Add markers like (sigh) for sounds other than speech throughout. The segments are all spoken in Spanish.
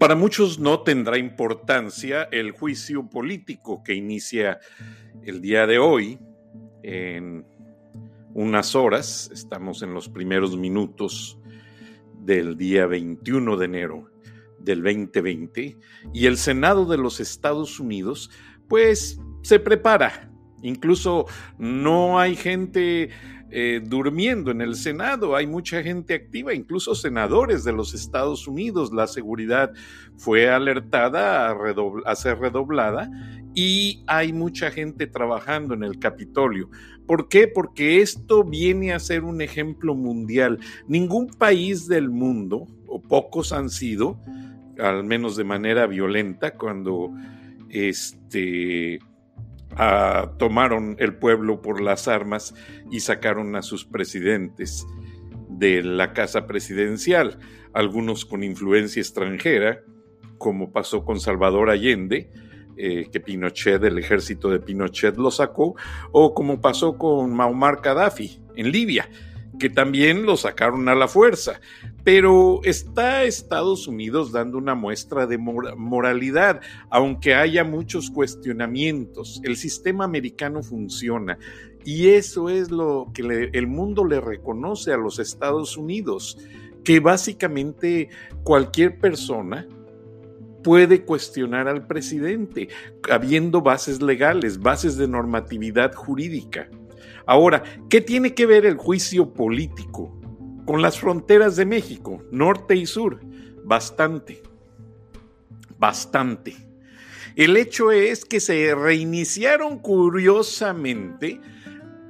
Para muchos no tendrá importancia el juicio político que inicia el día de hoy en unas horas. Estamos en los primeros minutos del día 21 de enero del 2020 y el Senado de los Estados Unidos pues se prepara. Incluso no hay gente eh, durmiendo en el Senado. Hay mucha gente activa, incluso senadores de los Estados Unidos. La seguridad fue alertada a, ser redoblada y hay mucha gente trabajando en el Capitolio. ¿Por qué? Porque esto viene a ser un ejemplo mundial. Ningún país del mundo, o pocos han sido, al menos de manera violenta, cuando este tomaron el pueblo por las armas y sacaron a sus presidentes de la casa presidencial, algunos con influencia extranjera, como pasó con Salvador Allende, eh, que Pinochet, el ejército de Pinochet lo sacó, o como pasó con Muammar Gaddafi en Libia, que también lo sacaron a la fuerza. Pero está Estados Unidos dando una muestra de moralidad, aunque haya muchos cuestionamientos. El sistema americano funciona y eso es lo que el mundo le reconoce a los Estados Unidos, que básicamente cualquier persona puede cuestionar al presidente, habiendo bases legales, bases de normatividad jurídica. Ahora, ¿qué tiene que ver el juicio político con las fronteras de México, norte y sur? Bastante, bastante. El hecho es que se reiniciaron curiosamente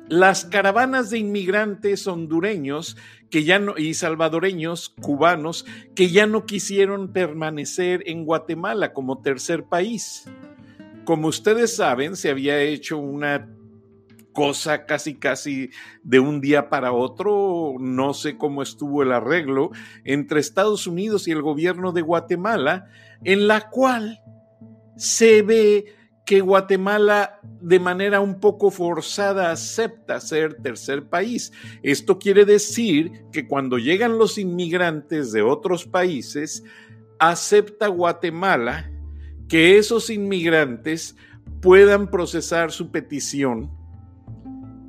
las caravanas de inmigrantes hondureños que ya no, y salvadoreños, cubanos, que ya no quisieron permanecer en Guatemala como tercer país. Como ustedes saben, se había hecho una cosa casi casi de un día para otro, no sé cómo estuvo el arreglo entre Estados Unidos y el gobierno de Guatemala, en la cual se ve que Guatemala de manera un poco forzada acepta ser tercer país. Esto quiere decir que cuando llegan los inmigrantes de otros países, acepta Guatemala que esos inmigrantes puedan procesar su petición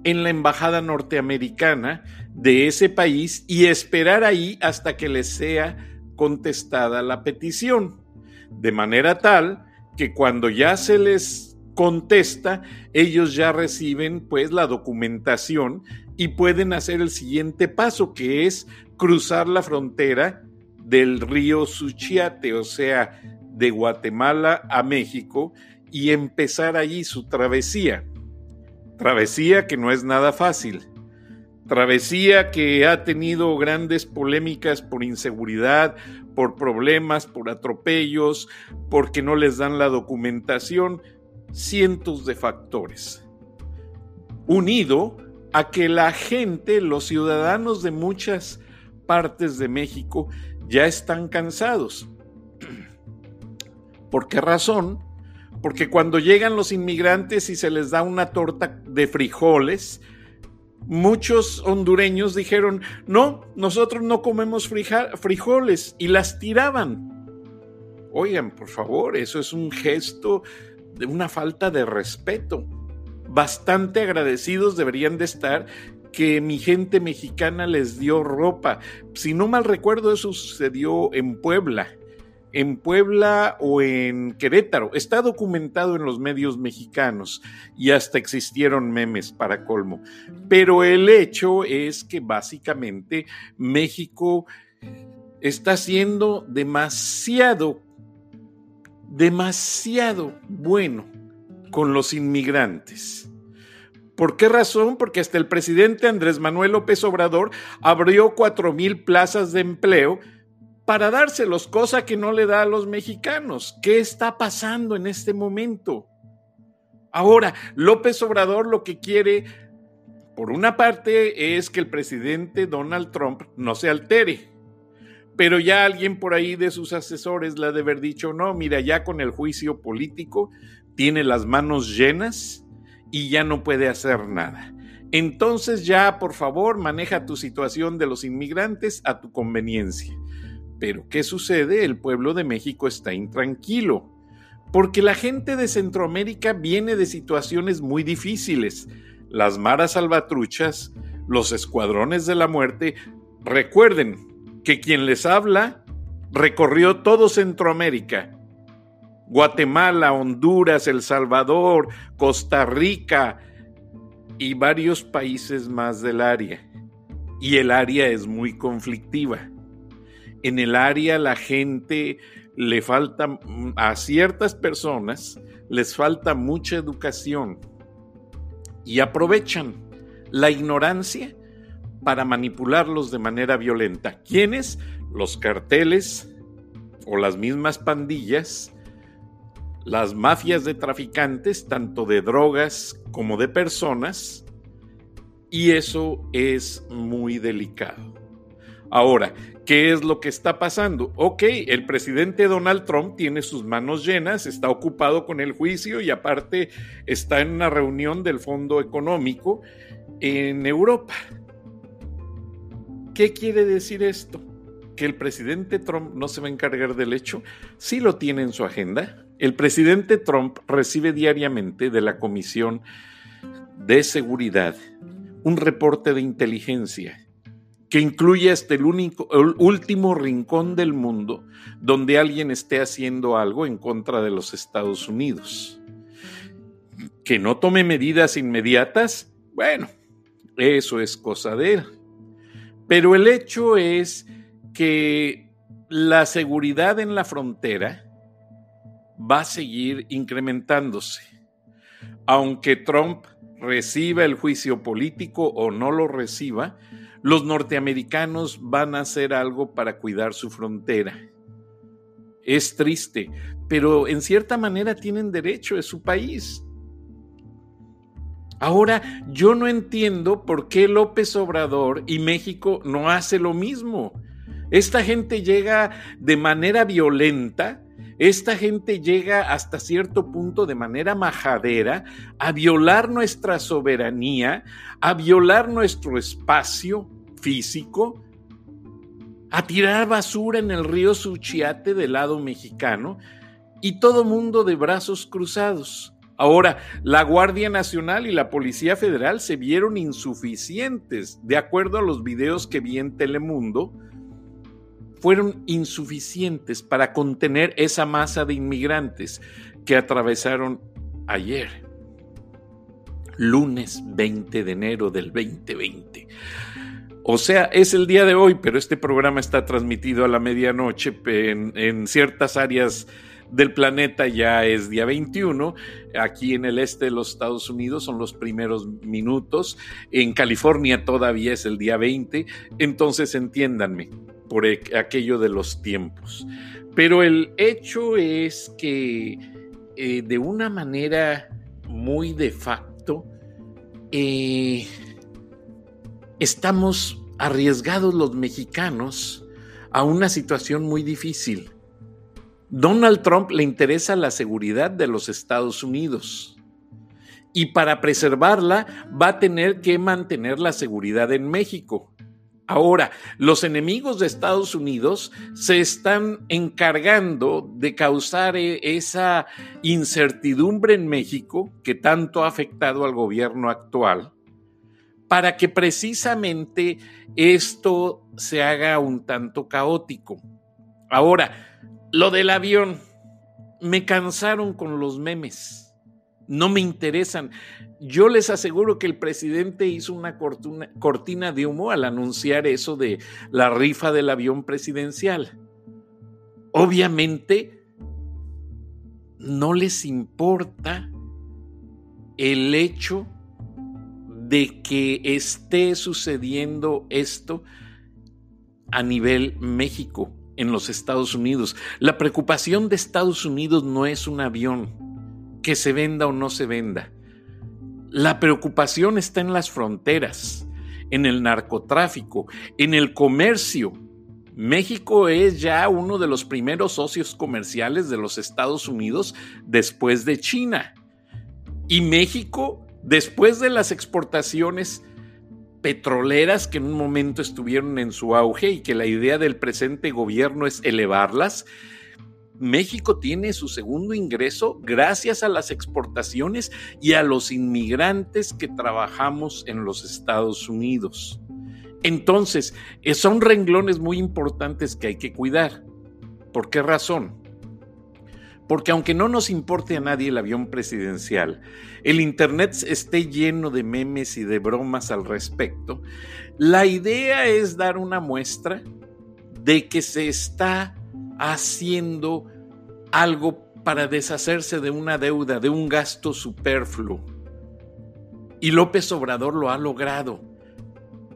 en la embajada norteamericana de ese país y esperar ahí hasta que les sea contestada la petición, de manera tal que cuando ya se les contesta, ellos ya reciben pues la documentación y pueden hacer el siguiente paso, que es cruzar la frontera del río Suchiate, o sea, de Guatemala a México, y empezar allí su travesía. Travesía que no es nada fácil. Travesía que ha tenido grandes polémicas por inseguridad, por problemas, por atropellos, porque no les dan la documentación, cientos de factores. Unido a que la gente, los ciudadanos de muchas partes de México ya están cansados. (clears throat) ¿Por qué razón? Porque cuando llegan los inmigrantes y se les da una torta de frijoles, muchos hondureños dijeron, no, nosotros no comemos frijoles y las tiraban. Oigan, por favor, eso es un gesto de una falta de respeto. Bastante agradecidos deberían de estar que mi gente mexicana les dio ropa. Si no mal recuerdo, eso sucedió en Puebla en Puebla o en Querétaro. Está documentado en los medios mexicanos y hasta existieron memes para colmo. Pero el hecho es que básicamente México está siendo demasiado, demasiado bueno con los inmigrantes. ¿Por qué razón? Porque hasta el presidente Andrés Manuel López Obrador abrió cuatro mil plazas de empleo para dárselos, cosa que no le da a los mexicanos. ¿Qué está pasando en este momento? Ahora, López Obrador lo que quiere, por una parte, es que el presidente Donald Trump no se altere. Pero ya alguien por ahí de sus asesores le ha de haber dicho, no, mira, ya con el juicio político tiene las manos llenas y ya no puede hacer nada. Entonces ya, por favor, maneja tu situación de los inmigrantes a tu conveniencia Pero ¿qué sucede? El pueblo de México está intranquilo, porque la gente de Centroamérica viene de situaciones muy difíciles. Las maras salvatruchas, los escuadrones de la muerte. Recuerden que quien les habla recorrió todo Centroamérica. Guatemala, Honduras, El Salvador, Costa Rica y varios países más del área. Y el área es muy conflictiva. En el área la gente le falta, a ciertas personas les falta mucha educación y aprovechan la ignorancia para manipularlos de manera violenta. ¿Quiénes? Los carteles o las mismas pandillas, las mafias de traficantes, tanto de drogas como de personas, y eso es muy delicado. Ahora, ¿qué es lo que está pasando? Ok, el presidente Donald Trump tiene sus manos llenas, está ocupado con el juicio y aparte está en una reunión del Fondo Económico en Europa. ¿Qué quiere decir esto? ¿Que el presidente Trump no se va a encargar del hecho? Sí lo tiene en su agenda. El presidente Trump recibe diariamente de la Comisión de Seguridad un reporte de inteligencia que incluye hasta el, único, último rincón del mundo donde alguien esté haciendo algo en contra de los Estados Unidos. Que no tome medidas inmediatas, bueno, eso es cosa de él. Pero el hecho es que la seguridad en la frontera va a seguir incrementándose. Aunque Trump reciba el juicio político o no lo reciba, los norteamericanos van a hacer algo para cuidar su frontera. Es triste, pero en cierta manera tienen derecho, es su país. Ahora, yo no entiendo por qué López Obrador y México no hace lo mismo. Esta gente llega de manera violenta, esta gente llega hasta cierto punto de manera majadera a violar nuestra soberanía, a violar nuestro espacio físico, a tirar basura en el río Suchiate del lado mexicano y todo mundo de brazos cruzados. Ahora, la Guardia Nacional y la Policía Federal se vieron insuficientes, de acuerdo a los videos que vi en Telemundo, fueron insuficientes para contener esa masa de inmigrantes que atravesaron ayer, lunes 20 de enero del 2020. O sea, es el día de hoy, pero este programa está transmitido a la medianoche en, ciertas áreas del planeta ya es día 21. Aquí en el este de los Estados Unidos son los primeros minutos. En California todavía es el día 20. Entonces entiéndanme, por e, aquello de los tiempos. Pero el hecho es que eh, de una manera muy de facto, eh, estamos arriesgados los mexicanos a una situación muy difícil. Donald Trump le interesa la seguridad de los Estados Unidos y para preservarla va a tener que mantener la seguridad en México. Ahora, los enemigos de Estados Unidos se están encargando de causar e, esa incertidumbre en México que tanto ha afectado al gobierno actual, para que precisamente esto se haga un tanto caótico. Ahora, lo del avión, me cansaron con los memes no me interesan. Yo les aseguro que el presidente hizo una cortina, de humo al anunciar eso de la rifa del avión presidencial. Obviamente, no les importa el hecho de que esté sucediendo esto a nivel México, en los Estados Unidos. La preocupación de Estados Unidos no es un avión que se venda o no se venda. La preocupación está en las fronteras, en el narcotráfico, en el comercio. México es ya uno de los primeros socios comerciales de los Estados Unidos después de China. Y México, después de las exportaciones, petroleras que en un momento estuvieron en su auge y que la idea del presente gobierno es elevarlas, México tiene su segundo ingreso gracias a las exportaciones y a los inmigrantes que trabajamos en los Estados Unidos. Entonces, eh, son renglones muy importantes que hay que cuidar. ¿Por qué razón? Porque aunque no nos importe a nadie el avión presidencial, el Internet esté lleno de memes y de bromas al respecto, la idea es dar una muestra de que se está haciendo algo para deshacerse de una deuda, de un gasto superfluo. Y López Obrador lo ha logrado.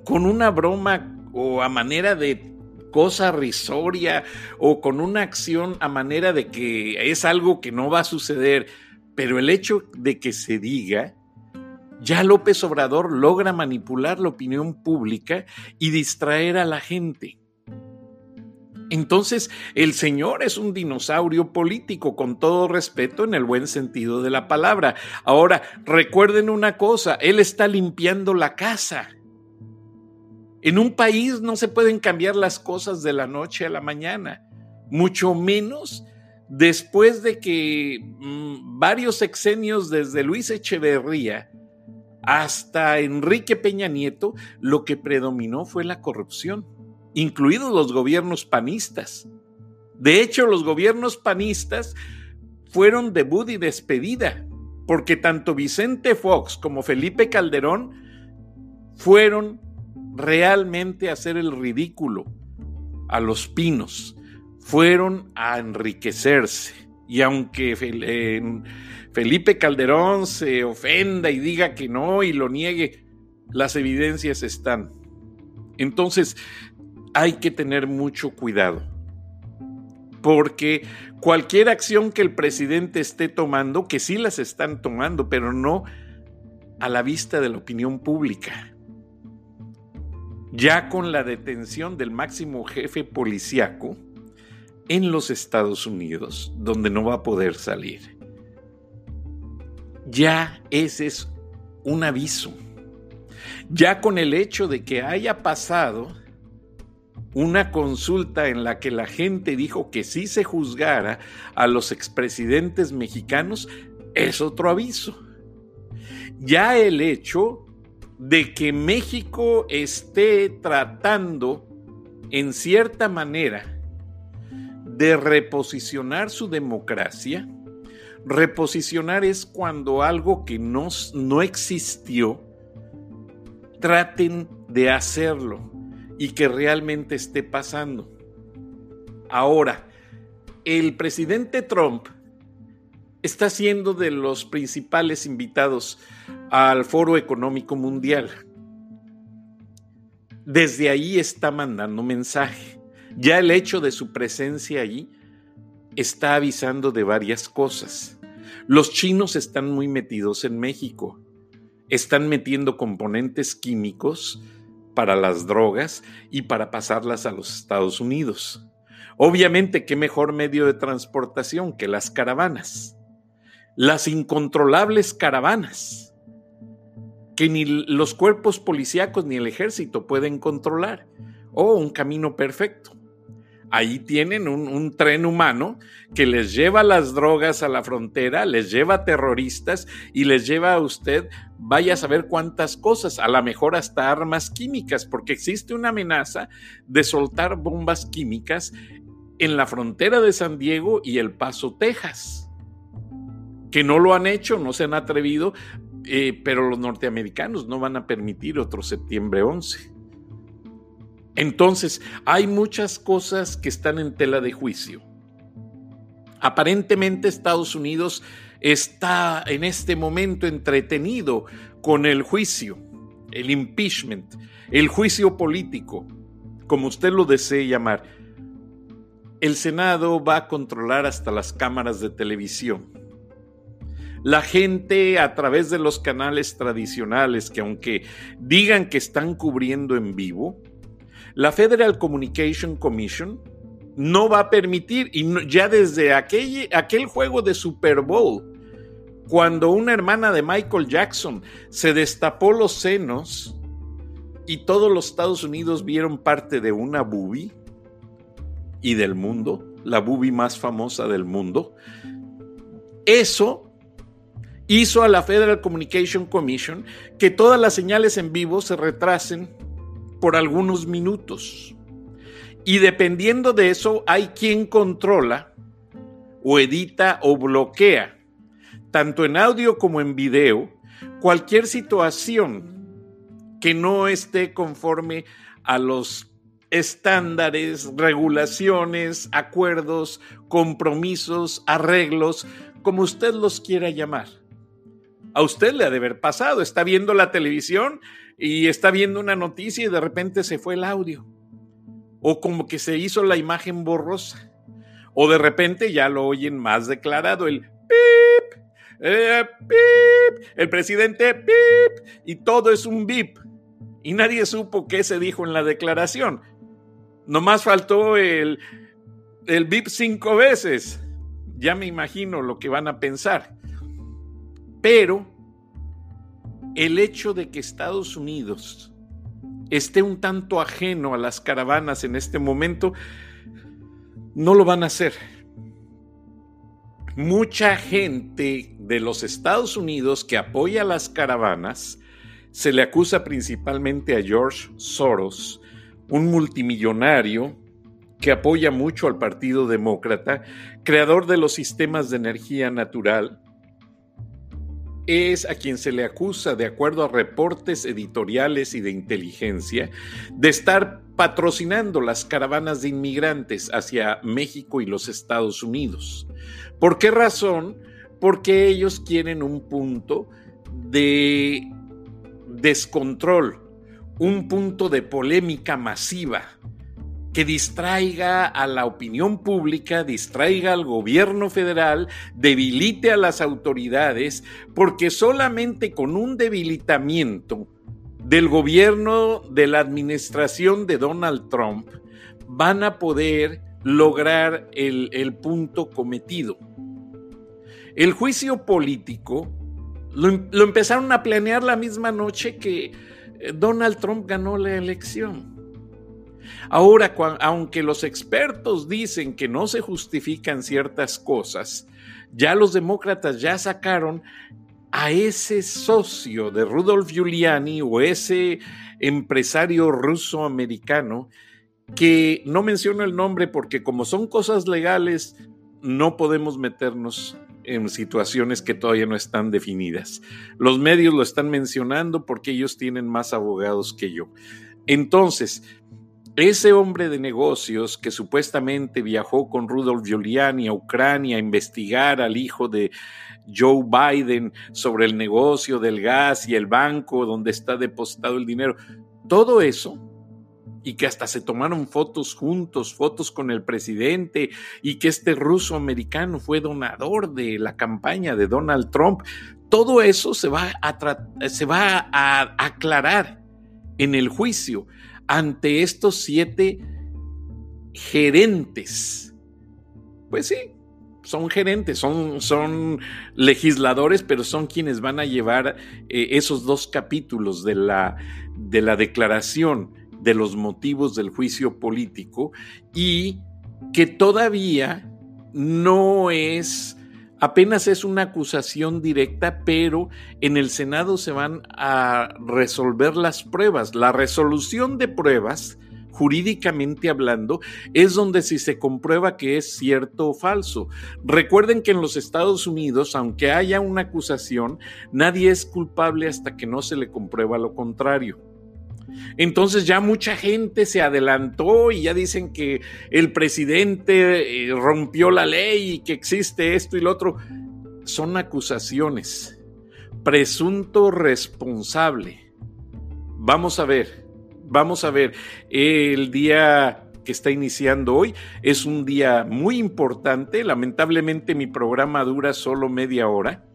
Con una broma o a manera de cosa risoria o con una acción a manera de que es algo que no va a suceder, pero el hecho de que se diga, ya López Obrador logra manipular la opinión pública y distraer a la gente. Entonces, el señor es un dinosaurio político, con todo respeto, en el buen sentido de la palabra. Ahora, recuerden una cosa, él está limpiando la casa. En un país no se pueden cambiar las cosas de la noche a la mañana, mucho menos después de que mm, varios sexenios desde Luis Echeverría hasta Enrique Peña Nieto, lo que predominó fue la corrupción incluidos los gobiernos panistas. De hecho, los gobiernos panistas fueron debut y despedida, porque tanto Vicente Fox como Felipe Calderón fueron realmente a hacer el ridículo a los pinos, fueron a enriquecerse. Y aunque Felipe Calderón se ofenda y diga que no y lo niegue, las evidencias están. Entonces, hay que tener mucho cuidado, porque cualquier acción que el presidente esté tomando, que sí las están tomando, pero no a la vista de la opinión pública, ya con la detención del máximo jefe policíaco en los Estados Unidos, donde no va a poder salir. Ya ese es un aviso. Ya con el hecho de que haya pasado una consulta en la que la gente dijo que sí se juzgara a los expresidentes mexicanos es otro aviso. Ya el hecho de que México esté tratando en cierta manera de reposicionar su democracia, reposicionar es cuando algo que no, no existió, traten de hacerlo y que realmente esté pasando. Ahora, el presidente Trump está siendo de los principales invitados al Foro Económico Mundial. Desde ahí está mandando mensaje. Ya el hecho de su presencia allí está avisando de varias cosas. Los chinos están muy metidos en México. Están metiendo componentes químicos para las drogas y para pasarlas a los Estados Unidos. Obviamente, ¿qué mejor medio de transportación que las caravanas? Las incontrolables caravanas que ni los cuerpos policíacos ni el ejército pueden controlar. O un camino perfecto ahí tienen un, tren humano que les lleva las drogas a la frontera, les lleva terroristas y les lleva a usted, vaya a saber cuántas cosas, a lo mejor hasta armas químicas, porque existe una amenaza de soltar bombas químicas en la frontera de San Diego y El Paso, Texas, que no lo han hecho, no se han atrevido, eh, pero los norteamericanos no van a permitir otro septiembre 11. Entonces, hay muchas cosas que están en tela de juicio. Aparentemente Estados Unidos está en este momento entretenido con el juicio, el impeachment, el juicio político, como usted lo desee llamar. El Senado va a controlar hasta las cámaras de televisión. La gente a través de los canales tradicionales que aunque digan que están cubriendo en vivo, la Federal Communication Commission no va a permitir, y ya desde aquel, aquel juego de Super Bowl, cuando una hermana de Michael Jackson se destapó los senos y todos los Estados Unidos vieron parte de una bubi y del mundo, la bubi más famosa del mundo. Eso hizo a la Federal Communication Commission que todas las señales en vivo se retrasen por algunos minutos. Y dependiendo de eso, hay quien controla o edita o bloquea, tanto en audio como en video, cualquier situación que no esté conforme a los estándares, regulaciones, acuerdos, compromisos, arreglos, como usted los quiera llamar. A usted le ha de haber pasado, está viendo la televisión y está viendo una noticia y de repente se fue el audio. O como que se hizo la imagen borrosa. O de repente ya lo oyen más declarado, el pip, eh, pip, el presidente pip, y todo es un bip. Y nadie supo qué se dijo en la declaración. Nomás faltó el, el bip cinco veces. Ya me imagino lo que van a pensar. Pero el hecho de que Estados Unidos esté un tanto ajeno a las caravanas en este momento, no lo van a hacer. Mucha gente de los Estados Unidos que apoya las caravanas se le acusa principalmente a George Soros, un multimillonario que apoya mucho al Partido Demócrata, creador de los sistemas de energía natural, es a quien se le acusa, de acuerdo a reportes editoriales y de inteligencia, de estar patrocinando las caravanas de inmigrantes hacia México y los Estados Unidos. ¿Por qué razón? Porque ellos quieren un punto de descontrol, un punto de polémica masiva que distraiga a la opinión pública, distraiga al gobierno federal, debilite a las autoridades, porque solamente con un debilitamiento del gobierno de la administración de Donald Trump van a poder lograr el, punto cometido. El juicio político lo empezaron a planear la misma noche que eh, Donald Trump ganó la elección. Ahora, aunque los expertos dicen que no se justifican ciertas cosas, ya los demócratas ya sacaron a ese socio de Rudolf Giuliani o ese empresario ruso-americano que no menciono el nombre porque como son cosas legales, no podemos meternos en situaciones que todavía no están definidas. Los medios lo están mencionando porque ellos tienen más abogados que yo. Entonces, ese hombre de negocios que supuestamente viajó con Rudolf Giuliani a Ucrania a investigar al hijo de Joe Biden sobre el negocio del gas y el banco donde está depositado el dinero, todo eso, y que hasta se tomaron fotos juntos, fotos con el presidente, y que este ruso americano fue donador de la campaña de Donald Trump, todo eso se va a, se va a aclarar en el juicio ante estos siete gerentes. Pues sí, son gerentes, son, son legisladores, pero son quienes van a llevar eh, esos dos capítulos de la, de la declaración de los motivos del juicio político y que todavía no es Apenas es una acusación directa, pero en el Senado se van a resolver las pruebas. La resolución de pruebas, jurídicamente hablando, es donde si se comprueba que es cierto o falso. Recuerden que en los Estados Unidos, aunque haya una acusación, nadie es culpable hasta que no se le comprueba lo contrario. Entonces ya mucha gente se adelantó y ya dicen que el presidente eh, rompió la ley y que existe esto y lo otro. Son acusaciones. Presunto responsable. Vamos a ver, vamos a ver. El día que está iniciando hoy es un día muy importante. Lamentablemente mi programa dura solo media hora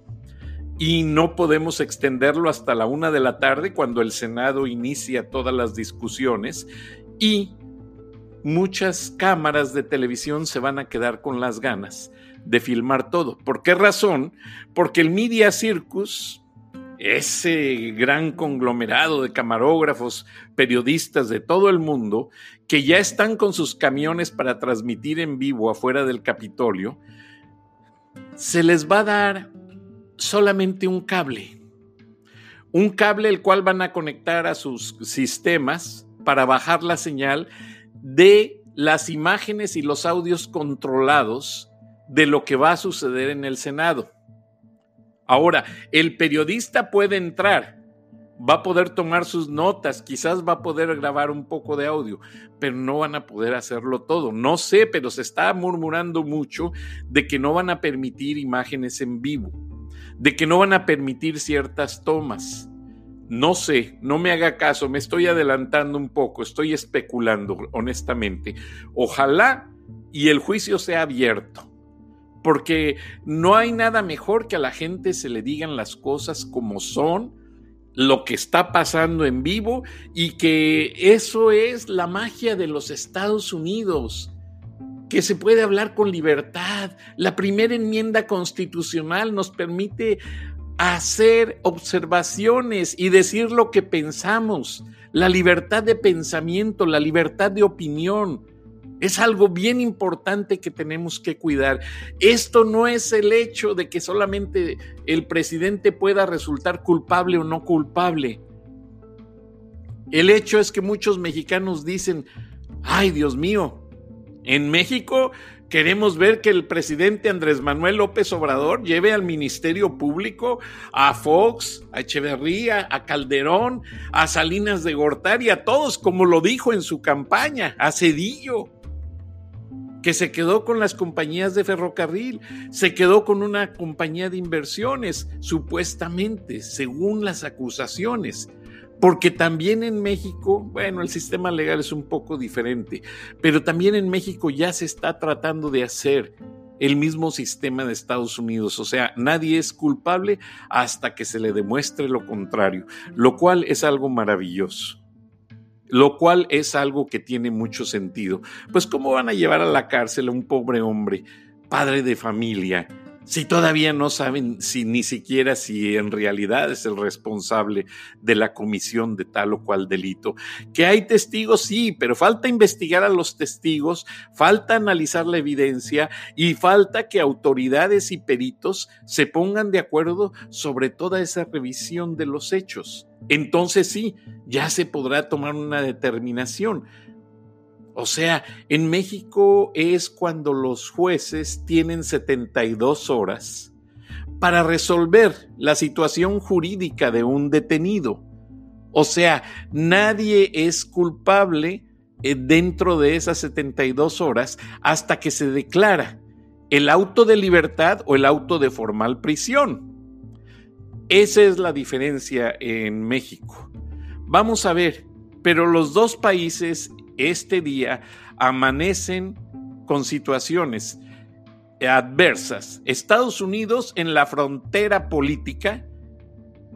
y no podemos extenderlo hasta la una de la tarde cuando el Senado inicia todas las discusiones y muchas cámaras de televisión se van a quedar con las ganas de filmar todo. ¿Por qué razón? Porque el Media Circus, ese gran conglomerado de camarógrafos, periodistas de todo el mundo, que ya están con sus camiones para transmitir en vivo afuera del Capitolio, se les va a dar solamente un cable. Un cable el cual van a conectar a sus sistemas para bajar la señal de las imágenes y los audios controlados de lo que va a suceder en el Senado. Ahora, el periodista puede entrar, va a poder tomar sus notas, quizás va a poder grabar un poco de audio, pero no van a poder hacerlo todo. No sé, pero se está murmurando mucho de que no van a permitir imágenes en vivo, de que no van a permitir ciertas tomas. No sé, no me haga caso, me estoy adelantando un poco, estoy especulando, honestamente. Ojalá y el juicio sea abierto porque no hay nada mejor que a la gente se le digan las cosas como son, lo que está pasando en vivo y que eso es la magia de los Estados Unidos, que se puede hablar con libertad. La primera enmienda constitucional nos permite hacer observaciones y decir lo que pensamos, la libertad de pensamiento, la libertad de opinión. Es algo bien importante que tenemos que cuidar. Esto no es el hecho de que solamente el presidente pueda resultar culpable o no culpable. El hecho es que muchos mexicanos dicen, ay Dios mío, en México queremos ver que el presidente Andrés Manuel López Obrador lleve al Ministerio Público a Fox, a Echeverría, a Calderón, a Salinas de Gortari, a todos, como lo dijo en su campaña, a Cedillo que se quedó con las compañías de ferrocarril, se quedó con una compañía de inversiones, supuestamente, según las acusaciones. Porque también en México, bueno, el sistema legal es un poco diferente, pero también en México ya se está tratando de hacer el mismo sistema de Estados Unidos. O sea, nadie es culpable hasta que se le demuestre lo contrario, lo cual es algo maravilloso lo cual es algo que tiene mucho sentido. Pues ¿cómo van a llevar a la cárcel a un pobre hombre, padre de familia, si todavía no saben si ni siquiera si en realidad es el responsable de la comisión de tal o cual delito. Que hay testigos, sí, pero falta investigar a los testigos, falta analizar la evidencia y falta que autoridades y peritos se pongan de acuerdo sobre toda esa revisión de los hechos. Entonces sí, ya se podrá tomar una determinación. O sea, en México es cuando los jueces tienen 72 horas para resolver la situación jurídica de un detenido. O sea, nadie es culpable eh, dentro de esas 72 horas hasta que se declara el auto de libertad o el auto de formal prisión. Esa es la diferencia en México. Vamos a ver, pero los dos países este día amanecen con situaciones adversas. Estados Unidos en la frontera política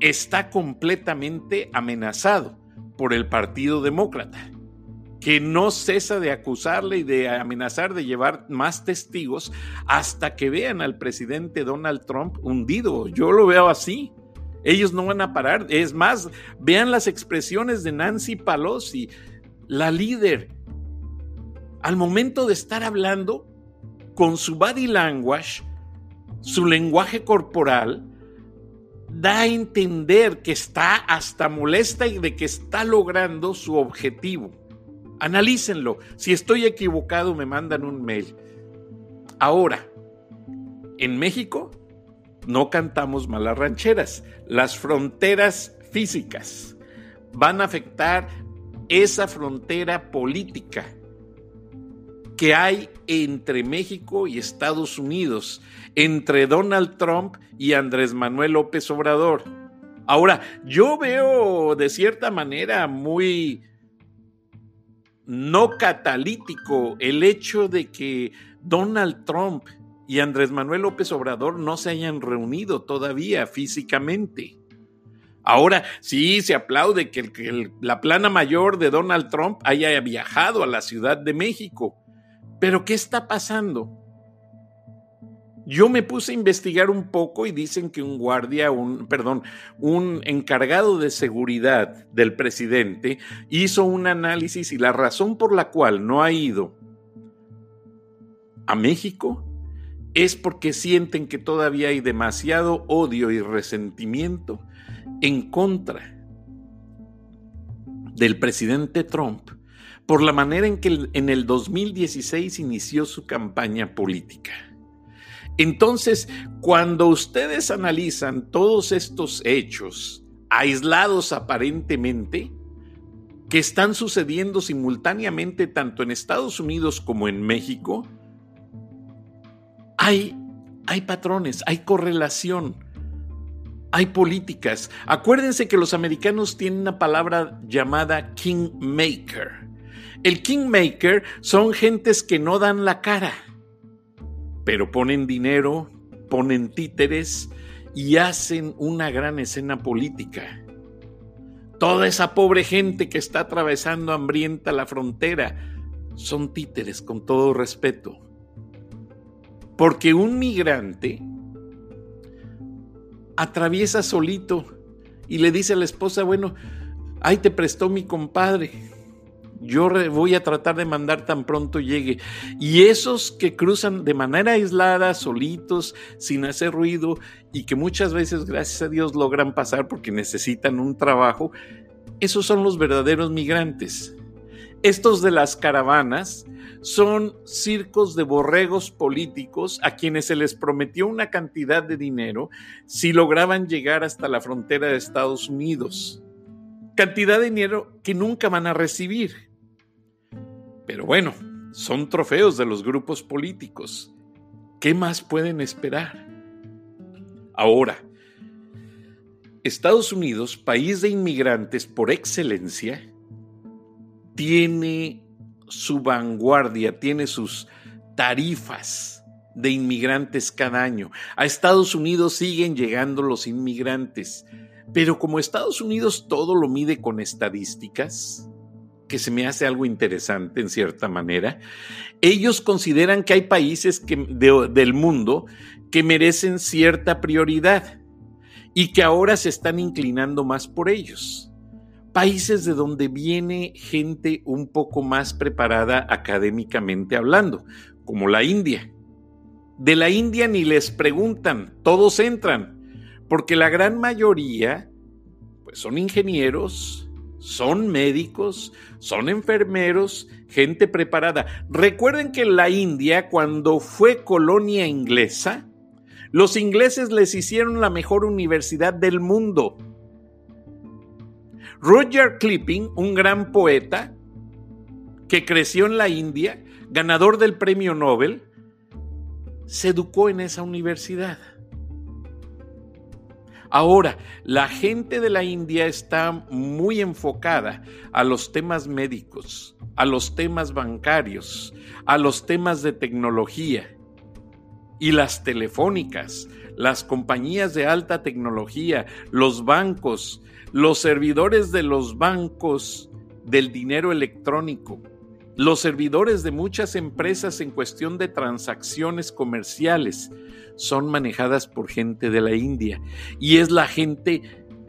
está completamente amenazado por el Partido Demócrata, que no cesa de acusarle y de amenazar de llevar más testigos hasta que vean al presidente Donald Trump hundido. Yo lo veo así. Ellos no van a parar. Es más, vean las expresiones de Nancy Pelosi la líder, al momento de estar hablando, con su body language, su lenguaje corporal, da a entender que está hasta molesta y de que está logrando su objetivo. Analícenlo. Si estoy equivocado, me mandan un mail. Ahora, en México no cantamos malas rancheras. Las fronteras físicas van a afectar esa frontera política que hay entre México y Estados Unidos, entre Donald Trump y Andrés Manuel López Obrador. Ahora, yo veo de cierta manera muy no catalítico el hecho de que Donald Trump y Andrés Manuel López Obrador no se hayan reunido todavía físicamente. Ahora sí se aplaude que, la plana mayor de Donald Trump haya viajado a la Ciudad de México. Pero ¿qué está pasando? Yo me puse a investigar un poco y dicen que un guardia, un, perdón, un encargado de seguridad del presidente hizo un análisis y la razón por la cual no ha ido a México es porque sienten que todavía hay demasiado odio y resentimiento en contra del presidente Trump por la manera en que en el 2016 inició su campaña política. Entonces, cuando ustedes analizan todos estos hechos, aislados aparentemente, que están sucediendo simultáneamente tanto en Estados Unidos como en México, hay, hay patrones, hay correlación, hay políticas. Acuérdense que los americanos tienen una palabra llamada kingmaker. El kingmaker son gentes que no dan la cara pero ponen dinero, ponen títeres y hacen una gran escena política. Toda esa pobre gente que está atravesando hambrienta la frontera son títeres con todo respeto. Porque un migrante atraviesa solito y le dice a la esposa, bueno, ahí te prestó mi compadre, yo voy a tratar de mandar tan pronto llegue. Y esos que cruzan de manera aislada, solitos, sin hacer ruido, y que muchas veces, gracias a Dios, logran pasar porque necesitan un trabajo, esos son los verdaderos migrantes. Estos de las caravanas son circos de borregos políticos a quienes se les prometió una cantidad de dinero si lograban llegar hasta la frontera de Estados Unidos cantidad de dinero que nunca van a recibir. Pero bueno, son trofeos de los grupos políticos. ¿Qué más pueden esperar? Ahora, Estados Unidos, país de inmigrantes por excelencia, tiene su vanguardia, tiene sus tarifas de inmigrantes cada año. A Estados Unidos siguen llegando los inmigrantes. Pero como Estados Unidos todo lo mide con estadísticas, que se me hace algo interesante en cierta manera, ellos consideran que hay países del mundo que merecen cierta prioridad y que ahora se están inclinando más por ellos. Países de donde viene gente un poco más preparada académicamente hablando, como la India. De la India ni les preguntan, todos entran porque la gran mayoría pues son ingenieros, son médicos, son enfermeros, gente preparada. Recuerden que en la India, cuando fue colonia inglesa, los ingleses les hicieron la mejor universidad del mundo. Roger Clipping, un gran poeta que creció en la India, ganador del premio Nobel, se educó en esa universidad. Ahora, la gente de la India está muy enfocada a los temas médicos, a los temas bancarios, a los temas de tecnología. Y las telefónicas, las compañías de alta tecnología, los bancos, los servidores de los bancos del dinero electrónico, los servidores de muchas empresas en cuestión de transacciones comerciales, son manejadas por gente de la India y es la gente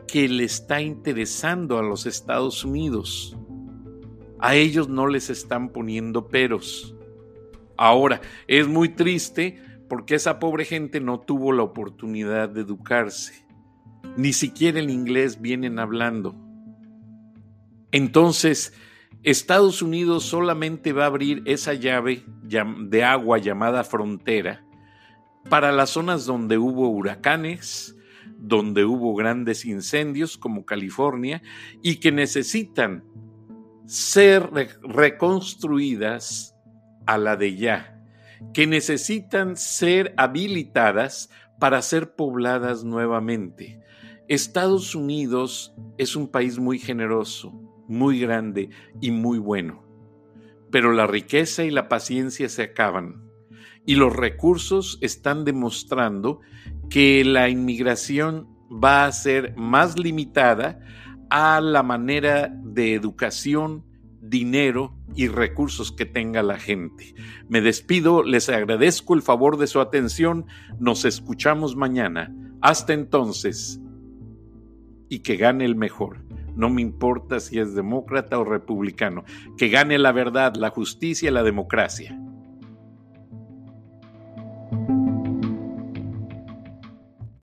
que le está interesando a los Estados Unidos. A ellos no les están poniendo peros. Ahora, es muy triste porque esa pobre gente no tuvo la oportunidad de educarse. Ni siquiera el inglés vienen hablando. Entonces, Estados Unidos solamente va a abrir esa llave de agua llamada frontera para las zonas donde hubo huracanes, donde hubo grandes incendios como California y que necesitan ser reconstruidas a la de ya, que necesitan ser habilitadas para ser pobladas nuevamente. Estados Unidos es un país muy generoso, muy grande y muy bueno, pero la riqueza y la paciencia se acaban y los recursos están demostrando que la inmigración va a ser más limitada a la manera de educación, dinero y recursos que tenga la gente. Me despido, les agradezco el favor de su atención, nos escuchamos mañana. Hasta entonces, y que gane el mejor. No me importa si es demócrata o republicano, que gane la verdad, la justicia y la democracia.